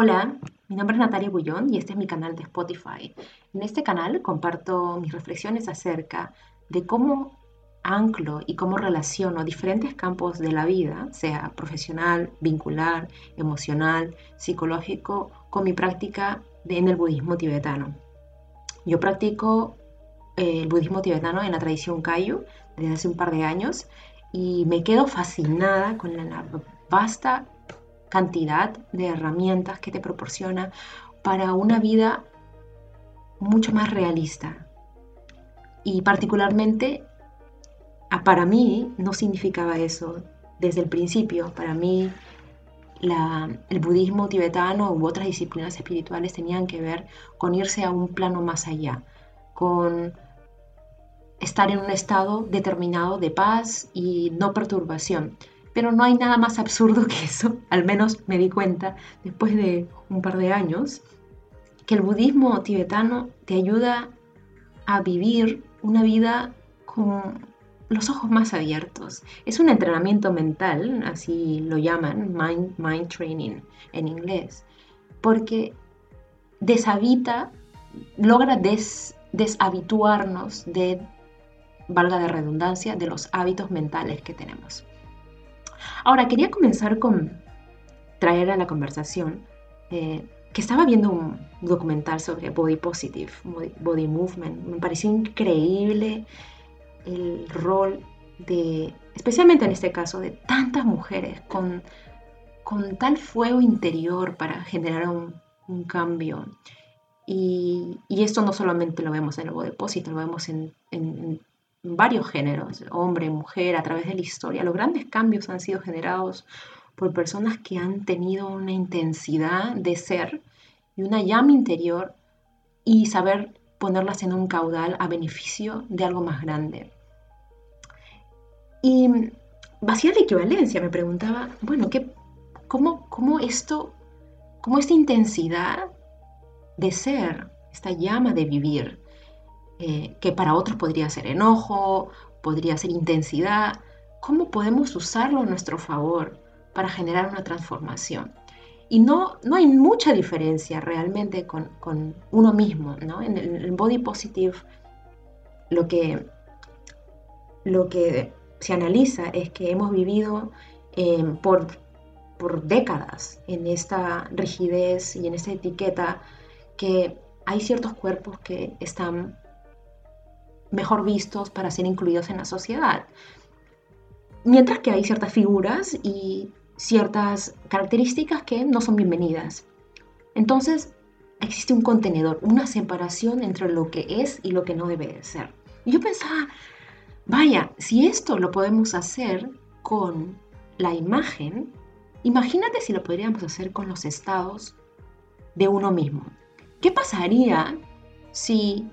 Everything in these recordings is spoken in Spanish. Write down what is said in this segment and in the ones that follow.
Hola, mi nombre es Natalia Bullón y este es mi canal de Spotify. En este canal comparto mis reflexiones acerca de cómo anclo y cómo relaciono diferentes campos de la vida, sea profesional, vincular, emocional, psicológico, con mi práctica en el budismo tibetano. Yo practico eh, el budismo tibetano en la tradición Kayu desde hace un par de años y me quedo fascinada con la vasta cantidad de herramientas que te proporciona para una vida mucho más realista. Y particularmente, para mí no significaba eso desde el principio. Para mí el budismo tibetano u otras disciplinas espirituales tenían que ver con irse a un plano más allá, con estar en un estado determinado de paz y no perturbación. Pero no hay nada más absurdo que eso, al menos me di cuenta después de un par de años, que el budismo tibetano te ayuda a vivir una vida con los ojos más abiertos. Es un entrenamiento mental, así lo llaman, mind, training en inglés, porque deshabita, logra deshabituarnos de, valga de redundancia, de los hábitos mentales que tenemos. Ahora, quería comenzar con traer a la conversación eh, que estaba viendo un documental sobre body positive, body movement. Me pareció increíble el rol de, especialmente en este caso, de tantas mujeres con, con tal fuego interior para generar un, cambio. Y, esto no solamente lo vemos en el body positive, lo vemos en varios géneros, hombre, mujer, a través de la historia. Los grandes cambios han sido generados por personas que han tenido una intensidad de ser y una llama interior y saber ponerlas en un caudal a beneficio de algo más grande. Y vacía de equivalencia, me preguntaba, bueno, ¿qué, cómo, cómo esto, cómo esta intensidad de ser, esta llama de vivir, eh, que para otros podría ser enojo, podría ser intensidad, ¿cómo podemos usarlo a nuestro favor para generar una transformación? Y no, no hay mucha diferencia realmente con, uno mismo, ¿no? En el, body positive lo que, lo que se analiza es que hemos vivido eh, por, por décadas en esta rigidez y en esta etiqueta que hay ciertos cuerpos que están mejor vistos para ser incluidos en la sociedad. Mientras que hay ciertas figuras y ciertas características que no son bienvenidas. Entonces, existe un contenedor, una separación entre lo que es y lo que no debe de ser. Y yo pensaba, vaya, si esto lo podemos hacer con la imagen, imagínate si lo podríamos hacer con los estados de uno mismo. ¿Qué pasaría si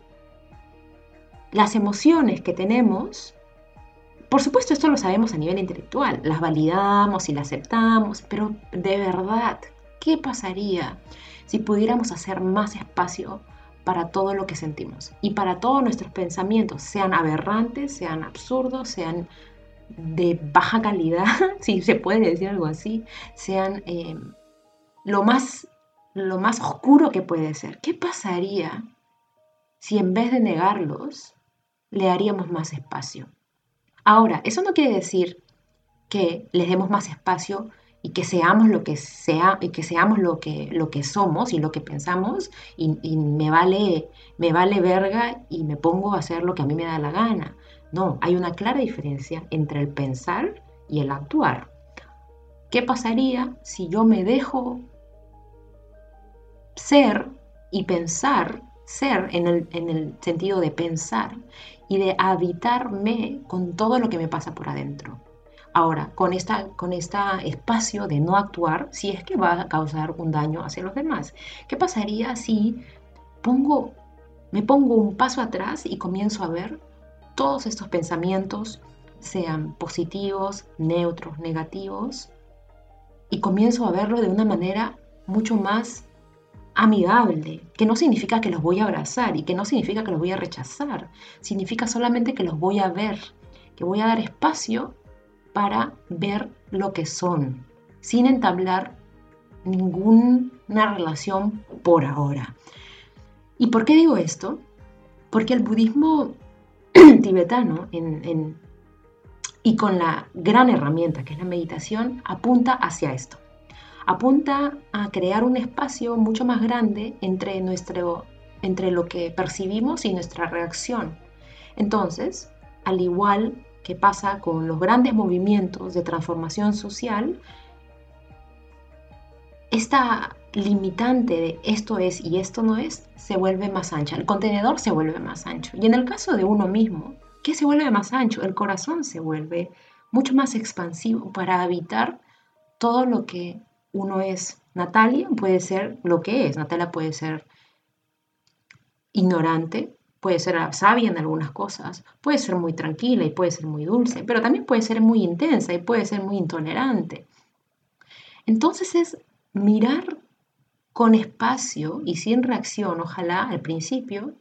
las emociones que tenemos, por supuesto esto lo sabemos a nivel intelectual, las validamos y las aceptamos, pero de verdad, ¿qué pasaría si pudiéramos hacer más espacio para todo lo que sentimos y para todos nuestros pensamientos, sean aberrantes, sean absurdos, sean de baja calidad, si se puede decir algo así, sean eh, lo, más, lo más oscuro que puede ser. ¿Qué pasaría si en vez de negarlos, le haríamos más espacio. Ahora, eso no quiere decir que les demos más espacio y que seamos lo que sea y que seamos lo que, lo que somos y lo que pensamos y, me vale me vale verga y me pongo a hacer lo que a mí me da la gana. No, hay una clara diferencia entre el pensar y el actuar. ¿Qué pasaría si yo me dejo ser y pensar ser en el, sentido de pensar y de habitarme con todo lo que me pasa por adentro. Ahora, con esta, con este espacio de no actuar, si es que va a causar un daño hacia los demás, ¿qué pasaría si pongo, me pongo un paso atrás y comienzo a ver todos estos pensamientos, sean positivos, neutros, negativos, y comienzo a verlo de una manera mucho más amigable, que no significa que los voy a abrazar y que no significa que los voy a rechazar, significa solamente que los voy a ver, que voy a dar espacio para ver lo que son, sin entablar ninguna relación por ahora. ¿Y por qué digo esto? Porque el budismo tibetano y con la gran herramienta que es la meditación apunta hacia esto. Apunta a crear un espacio mucho más grande entre, nuestro, entre lo que percibimos y nuestra reacción. Entonces, al igual que pasa con los grandes movimientos de transformación social, esta limitante de esto es y esto no es se vuelve más ancha, el contenedor se vuelve más ancho. Y en el caso de uno mismo, ¿qué se vuelve más ancho? El corazón se vuelve mucho más expansivo para habitar todo lo que uno es. Natalia puede ser lo que es, Natalia puede ser ignorante, puede ser sabia en algunas cosas, puede ser muy tranquila y puede ser muy dulce, pero también puede ser muy intensa y puede ser muy intolerante. Entonces es mirar con espacio y sin reacción, ojalá al principio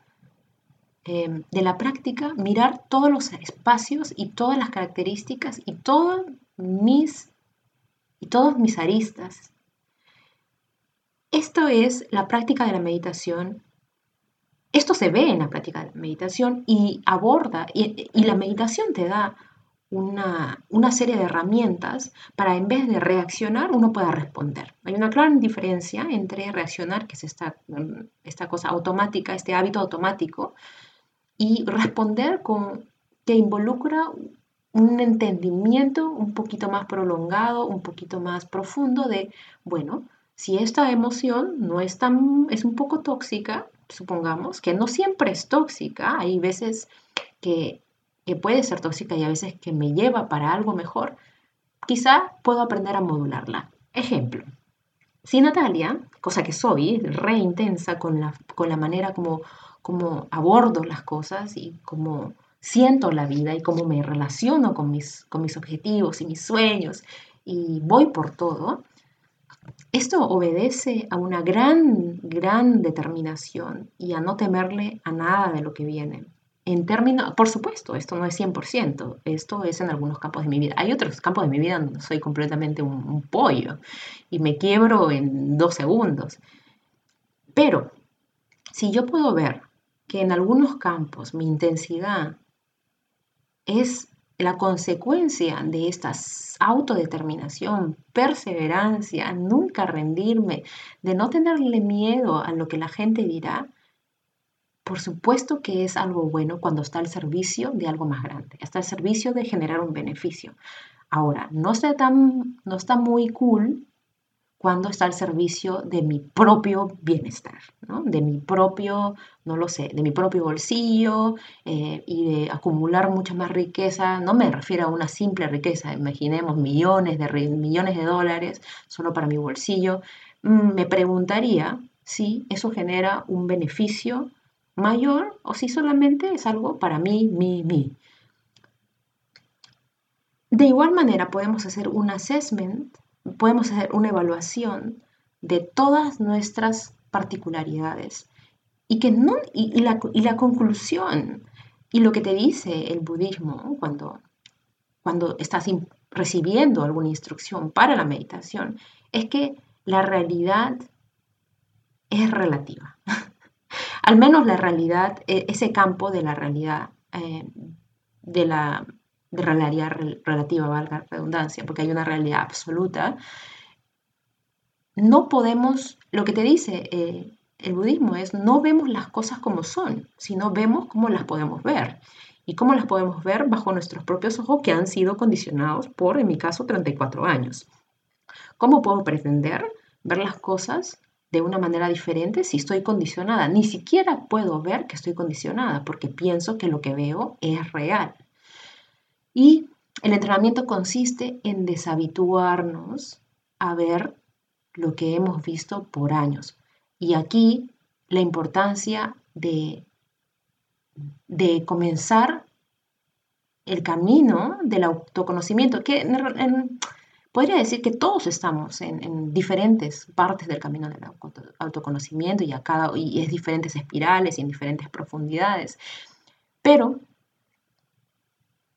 eh, de la práctica, mirar todos los espacios y todas las características y todos mis y todos mis aristas. Esto es la práctica de la meditación esto se ve en la práctica de meditación y aborda, y, la meditación te da una, serie de herramientas para en vez de reaccionar, uno pueda responder. Hay una clara diferencia entre reaccionar, que es esta, esta cosa automática, este hábito automático, y responder con, que involucra un entendimiento un poquito más prolongado, un poquito más profundo de, bueno, si esta emoción no es tan, es un poco tóxica, supongamos, que no siempre es tóxica, hay veces que, puede ser tóxica y a veces que me lleva para algo mejor, quizá puedo aprender a modularla. Ejemplo, si Natalia, cosa que soy, re intensa con la, con la manera como, como abordo las cosas y como siento la vida y cómo me relaciono con mis, con mis objetivos y mis sueños y voy por todo, esto obedece a una gran, gran determinación y a no temerle a nada de lo que viene. En términos, por supuesto, esto no es 100%, esto es en algunos campos de mi vida. Hay otros campos de mi vida donde soy completamente un, pollo y me quiebro en dos segundos. Pero si yo puedo ver que en algunos campos mi intensidad es la consecuencia de esta autodeterminación, perseverancia, nunca rendirme, de no tenerle miedo a lo que la gente dirá, por supuesto que es algo bueno cuando está al servicio de algo más grande, está al servicio de generar un beneficio. Ahora, no está, tan, no está muy cool cuando está al servicio de mi propio bienestar, de mi propio, no lo sé, de mi propio bolsillo eh, y de acumular mucha más riqueza. No me refiero a una simple riqueza, imaginemos millones de, millones de dólares solo para mi bolsillo. Mm, me preguntaría si eso genera un beneficio mayor o si solamente es algo para mí, mí, mí. De igual manera podemos hacer un assessment podemos hacer una evaluación de todas nuestras particularidades y, que no, y, la, y la, conclusión y lo que te dice el budismo cuando, cuando estás recibiendo alguna instrucción para la meditación es que la realidad es relativa. Al menos la realidad, e, ese campo de la realidad, eh, de la de realidad relativa, valga redundancia, porque hay una realidad absoluta, no podemos, lo que te dice eh, el budismo es, no vemos las cosas como son, sino vemos cómo las podemos ver. Y cómo las podemos ver bajo nuestros propios ojos que han sido condicionados por, en mi caso, 34 años. ¿Cómo puedo pretender ver las cosas de una manera diferente si estoy condicionada? Ni siquiera puedo ver que estoy condicionada porque pienso que lo que veo es real. Y el entrenamiento consiste en deshabituarnos a ver lo que hemos visto por años. Y aquí la importancia de, de comenzar el camino del autoconocimiento, que podría decir que todos estamos en, diferentes partes del camino del autoconocimiento y, a cada, y es diferentes espirales y en diferentes profundidades, pero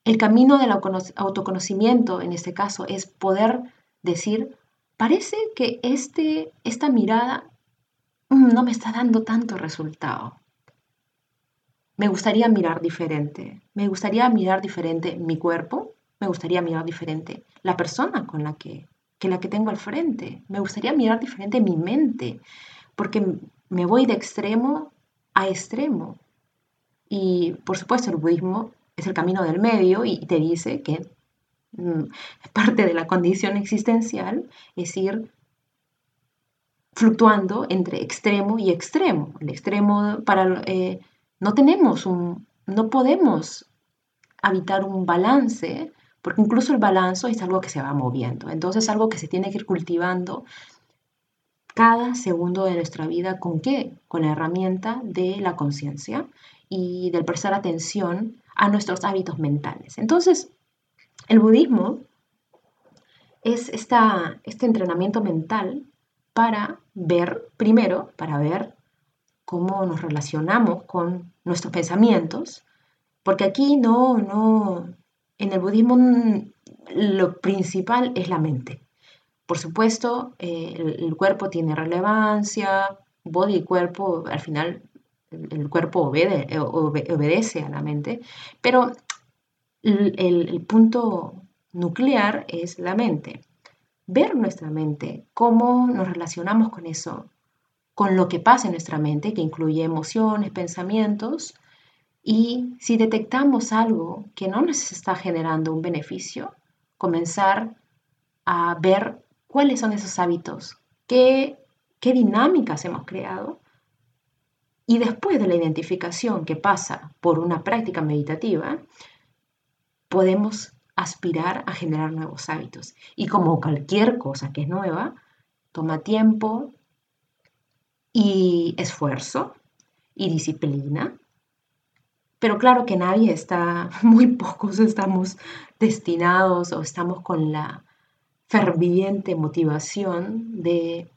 el camino del autoconocimiento, en este caso, es poder decir, parece que este, esta mirada no me está dando tanto resultado. Me gustaría mirar diferente. Me gustaría mirar diferente mi cuerpo. Me gustaría mirar diferente la persona con la que, que la que tengo al frente. Me gustaría mirar diferente mi mente. Porque me voy de extremo a extremo. Y por supuesto el budismo es el camino del medio y te dice que mm, parte de la condición existencial es ir fluctuando entre extremo y extremo. El extremo para eh, no tenemos un, no podemos habitar un balance, porque incluso el balance es algo que se va moviendo. Entonces es algo que se tiene que ir cultivando cada segundo de nuestra vida. ¿Con qué? Con la herramienta de la conciencia y del prestar atención a nuestros hábitos mentales. Entonces, el budismo es esta, este entrenamiento mental para ver, primero, para ver cómo nos relacionamos con nuestros pensamientos, porque aquí no, no, en el budismo lo principal es la mente. Por supuesto, eh, el, cuerpo tiene relevancia, body y cuerpo, al final el, cuerpo eh, obedece a la mente, pero el, punto nuclear es la mente. Ver nuestra mente, cómo nos relacionamos con eso, con lo que pasa en nuestra mente, que incluye emociones, pensamientos, y si detectamos algo que no nos está generando un beneficio, comenzar a ver cuáles son esos hábitos, qué, qué dinámicas hemos creado. Y después de la identificación que pasa por una práctica meditativa, podemos aspirar a generar nuevos hábitos. Y como cualquier cosa que es nueva, toma tiempo y esfuerzo y disciplina. Pero claro que nadie está, muy pocos estamos destinados o estamos con la ferviente motivación de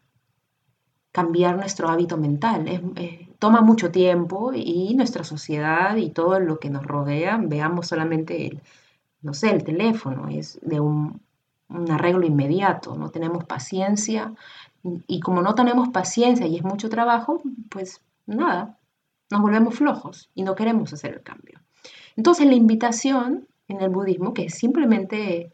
cambiar nuestro hábito mental. Toma mucho tiempo y nuestra sociedad y todo lo que nos rodea, veamos solamente, el, no sé, el teléfono, es de un, un arreglo inmediato, no tenemos paciencia y como no tenemos paciencia y es mucho trabajo, pues nada, nos volvemos flojos y no queremos hacer el cambio. Entonces la invitación en el budismo, que es simplemente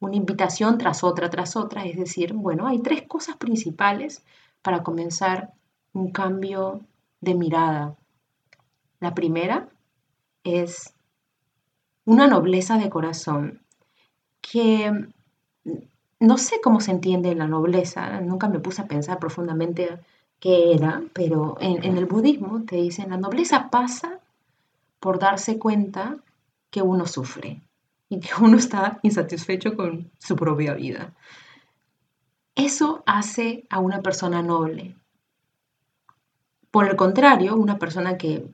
una invitación tras otra, tras otra. Es decir, bueno, hay tres cosas principales para comenzar un cambio de mirada. La primera es una nobleza de corazón, que no sé cómo se entiende la nobleza, nunca me puse a pensar profundamente qué era, pero en, el budismo te dicen, la nobleza pasa por darse cuenta que uno sufre, y que uno está insatisfecho con su propia vida. Eso hace a una persona noble. Por el contrario, una persona que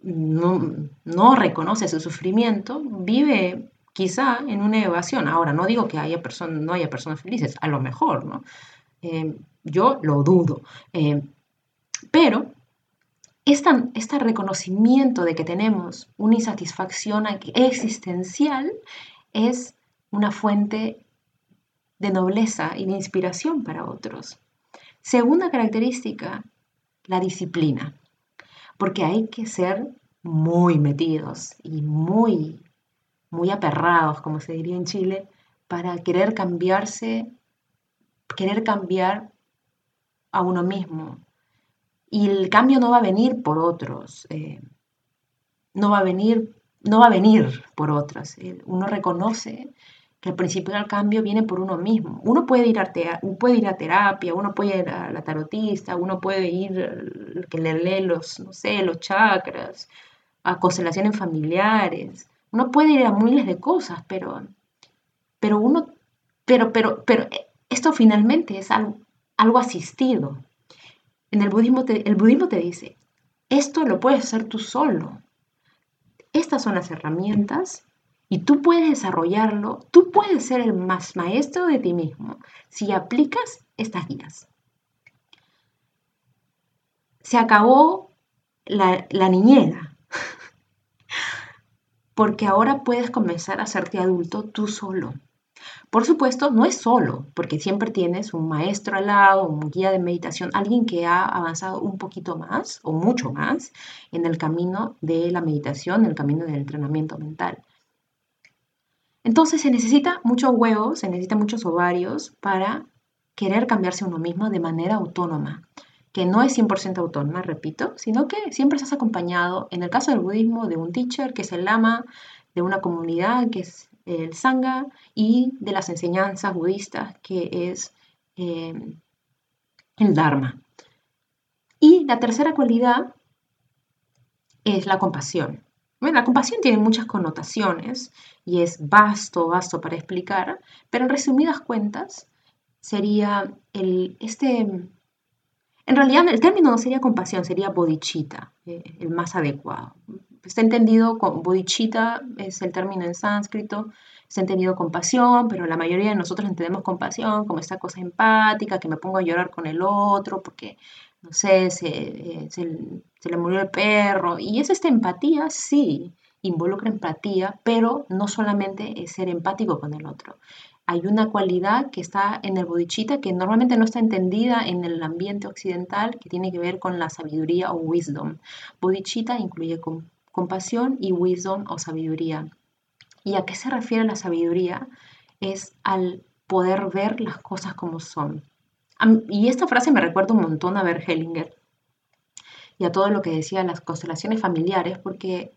no, reconoce su sufrimiento vive quizá en una evasión. Ahora, no digo que haya no haya personas felices, a lo mejor, ¿no? Eh, yo lo dudo. Eh, pero este reconocimiento de que tenemos una insatisfacción existencial es una fuente de nobleza y de inspiración para otros. Segunda característica, la disciplina, porque hay que ser muy metidos y muy, muy aperrados, como se diría en Chile, para querer cambiarse, querer cambiar a uno mismo, y el cambio no va a venir por otros, eh, no va a venir, no va a venir por otros. Uno reconoce que el principio cambio viene por uno mismo. Uno puede ir a, puede ir a terapia, uno puede ir a la tarotista, uno puede ir que le lee los, no sé, los chakras, a constelaciones familiares. Uno puede ir a miles de cosas, pero, pero uno, pero, pero, pero esto finalmente es algo, algo asistido. En el budismo, te, el budismo te dice, esto lo puedes hacer tú solo. Estas son las herramientas y tú puedes desarrollarlo, tú puedes ser el más maestro de ti mismo si aplicas estas guías. Se acabó la, niñera, porque ahora puedes comenzar a hacerte adulto tú solo. Por supuesto, no es solo, porque siempre tienes un maestro al lado, un guía de meditación, alguien que ha avanzado un poquito más o mucho más en el camino de la meditación, en el camino del entrenamiento mental. Entonces se necesita muchos huevos, se necesita muchos ovarios para querer cambiarse uno mismo de manera autónoma, que no es 100% autónoma, repito, sino que siempre estás acompañado, en el caso del budismo, de un teacher, que es el lama, de una comunidad, que es el Sangha, y de las enseñanzas budistas, que es eh, el Dharma. Y la tercera cualidad es la compasión. Bueno, la compasión tiene muchas connotaciones y es vasto, vasto para explicar, pero en resumidas cuentas sería el, este, en realidad el término no sería compasión, sería bodhicitta, eh, el más adecuado. Está entendido, con bodhicitta es el término en sánscrito, está entendido compasión, pero la mayoría de nosotros entendemos compasión como esta cosa empática, que me pongo a llorar con el otro porque, no sé, se, eh, se le murió el perro. Y es esta empatía, sí, involucra empatía, pero no solamente es ser empático con el otro. Hay una cualidad que está en el bodhicitta que normalmente no está entendida en el ambiente occidental, que tiene que ver con la sabiduría o wisdom. Bodhicitta incluye compasión y wisdom o sabiduría. ¿Y a qué se refiere la sabiduría? Es al poder ver las cosas como son. Y esta frase me recuerda un montón a Bert Hellinger y a todo lo que decía las constelaciones familiares, porque,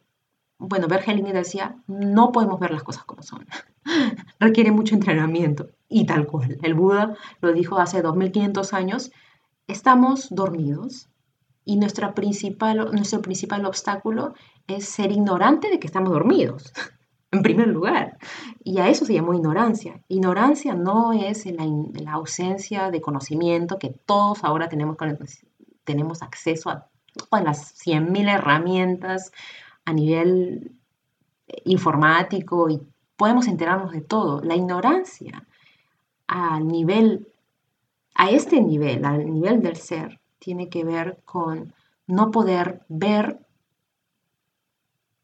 bueno, Bert Hellinger decía, no podemos ver las cosas como son. Requiere mucho entrenamiento. Y tal cual, el Buda lo dijo hace 2500 años, estamos dormidos y nuestra principal, nuestro principal obstáculo es ser ignorante de que estamos dormidos en primer lugar. Y a eso se llamó ignorancia. Ignorancia no es la, ausencia de conocimiento que todos ahora tenemos, tenemos acceso a todas las 100.000 herramientas a nivel informático y podemos enterarnos de todo. La ignorancia al nivel, a este nivel, al nivel del ser, tiene que ver con no poder ver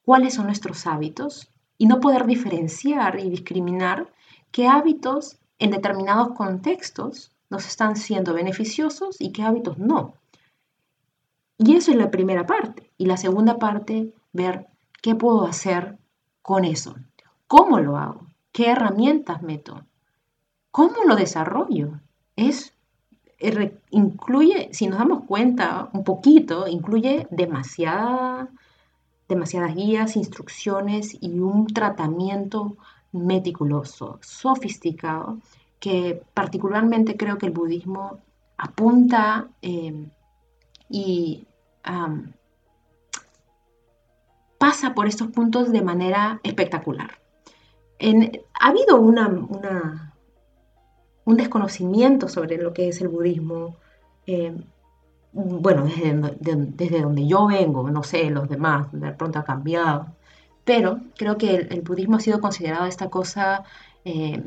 cuáles son nuestros hábitos, y no poder diferenciar y discriminar qué hábitos en determinados contextos nos están siendo beneficiosos y qué hábitos no. Y eso es la primera parte. Y la segunda parte, ver qué puedo hacer con eso. ¿Cómo lo hago? ¿Qué herramientas meto? ¿Cómo lo desarrollo? Es incluye, si nos damos cuenta un poquito, incluye demasiada demasiadas guías, instrucciones y un tratamiento meticuloso, sofisticado, que particularmente creo que el budismo apunta eh, y pasa por estos puntos de manera espectacular. ha habido una, un desconocimiento sobre lo que es el budismo. Eh, bueno, desde, donde yo vengo, no sé, los demás, de pronto ha cambiado, pero creo que el, budismo ha sido considerado esta cosa, eh,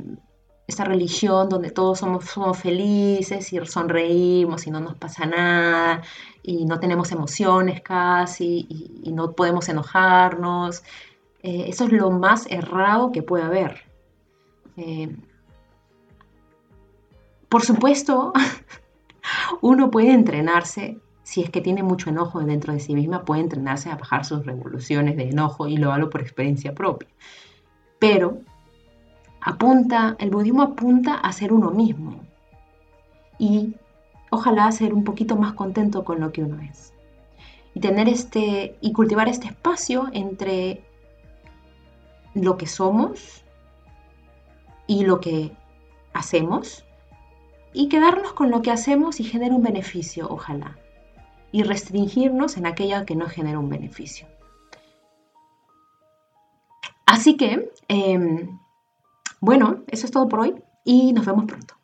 esta religión donde todos somos, somos felices y sonreímos y no nos pasa nada y no tenemos emociones casi y, no podemos enojarnos. Eh, eso es lo más errado que puede haber. Eh, por supuesto, Uno puede entrenarse, si es que tiene mucho enojo dentro de sí misma, puede entrenarse a bajar sus revoluciones de enojo y lo hablo por experiencia propia. Pero apunta, el budismo apunta a ser uno mismo y ojalá ser un poquito más contento con lo que uno es. Y tener este y cultivar este espacio entre lo que somos y lo que hacemos y quedarnos con lo que hacemos y genera un beneficio, ojalá, y restringirnos en aquella que no genera un beneficio. Así que, em, bueno, eso es todo por hoy y nos vemos pronto.